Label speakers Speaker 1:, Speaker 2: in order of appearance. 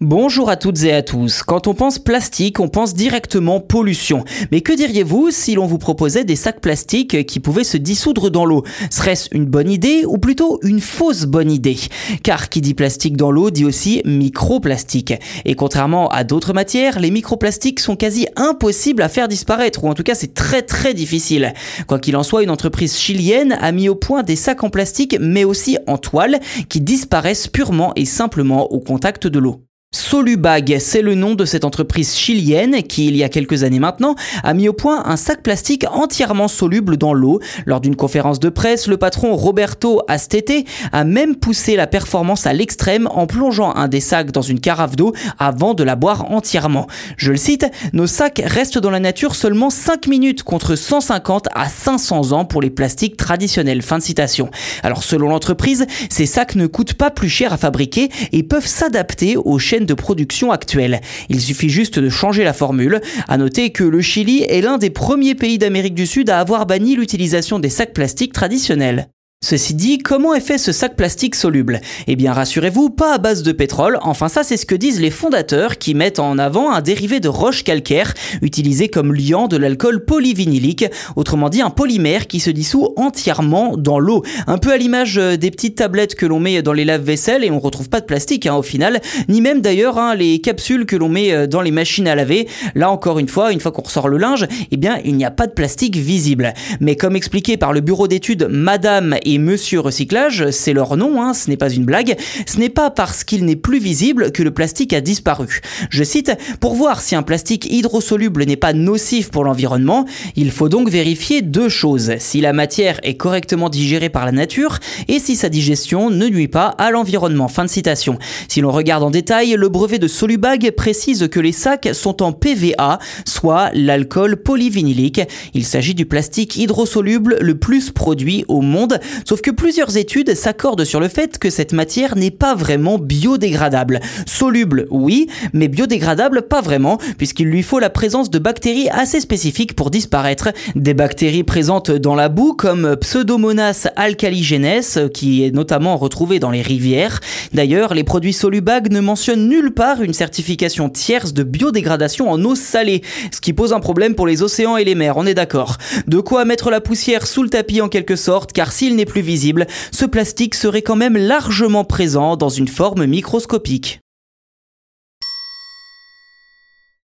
Speaker 1: Bonjour à toutes et à tous. Quand on pense plastique, on pense directement pollution. Mais que diriez-vous si l'on vous proposait des sacs plastiques qui pouvaient se dissoudre dans l'eau? Serait-ce une bonne idée ou plutôt une fausse bonne idée? Car qui dit plastique dans l'eau dit aussi microplastique. Et contrairement à d'autres matières, les microplastiques sont quasi impossibles à faire disparaître, ou en tout cas c'est très très difficile. Quoi qu'il en soit, une entreprise chilienne a mis au point des sacs en plastique mais aussi en toile qui disparaissent purement et simplement au contact de l'eau. Solubag, c'est le nom de cette entreprise chilienne qui, il y a quelques années maintenant, a mis au point un sac plastique entièrement soluble dans l'eau. Lors d'une conférence de presse, le patron Roberto Astete a même poussé la performance à l'extrême en plongeant un des sacs dans une carafe d'eau avant de la boire entièrement. Je le cite, nos sacs restent dans la nature seulement 5 minutes contre 150 à 500 ans pour les plastiques traditionnels. Fin de citation. Alors selon l'entreprise, ces sacs ne coûtent pas plus cher à fabriquer et peuvent s'adapter aux chaînes de production actuelle. Il suffit juste de changer la formule. À noter que le Chili est l'un des premiers pays d'Amérique du Sud à avoir banni l'utilisation des sacs plastiques traditionnels. Ceci dit, comment est fait ce sac plastique soluble? Eh bien rassurez-vous, pas à base de pétrole, enfin ça c'est ce que disent les fondateurs qui mettent en avant un dérivé de roche calcaire utilisé comme liant de l'alcool polyvinylique, autrement dit un polymère qui se dissout entièrement dans l'eau. Un peu à l'image euh, des petites tablettes que l'on met dans les lave-vaisselle et on retrouve pas de plastique hein, au final, ni même d'ailleurs hein, les capsules que l'on met euh, dans les machines à laver. Là encore une fois, une fois qu'on ressort le linge, eh bien il n'y a pas de plastique visible. Mais comme expliqué par le bureau d'études Madame et Monsieur Recyclage, c'est leur nom, hein, ce n'est pas une blague, ce n'est pas parce qu'il n'est plus visible que le plastique a disparu. Je cite, pour voir si un plastique hydrosoluble n'est pas nocif pour l'environnement, il faut donc vérifier deux choses, si la matière est correctement digérée par la nature et si sa digestion ne nuit pas à l'environnement. Fin de citation. Si l'on regarde en détail, le brevet de Solubag précise que les sacs sont en PVA, soit l'alcool polyvinylique. Il s'agit du plastique hydrosoluble le plus produit au monde, Sauf que plusieurs études s'accordent sur le fait que cette matière n'est pas vraiment biodégradable. Soluble, oui, mais biodégradable, pas vraiment, puisqu'il lui faut la présence de bactéries assez spécifiques pour disparaître. Des bactéries présentes dans la boue, comme Pseudomonas alcaligenes, qui est notamment retrouvée dans les rivières. D'ailleurs, les produits Solubag ne mentionnent nulle part une certification tierce de biodégradation en eau salée, ce qui pose un problème pour les océans et les mers, on est d'accord. De quoi mettre la poussière sous le tapis en quelque sorte, car s'il n'est plus visible, ce plastique serait quand même largement présent dans une forme microscopique.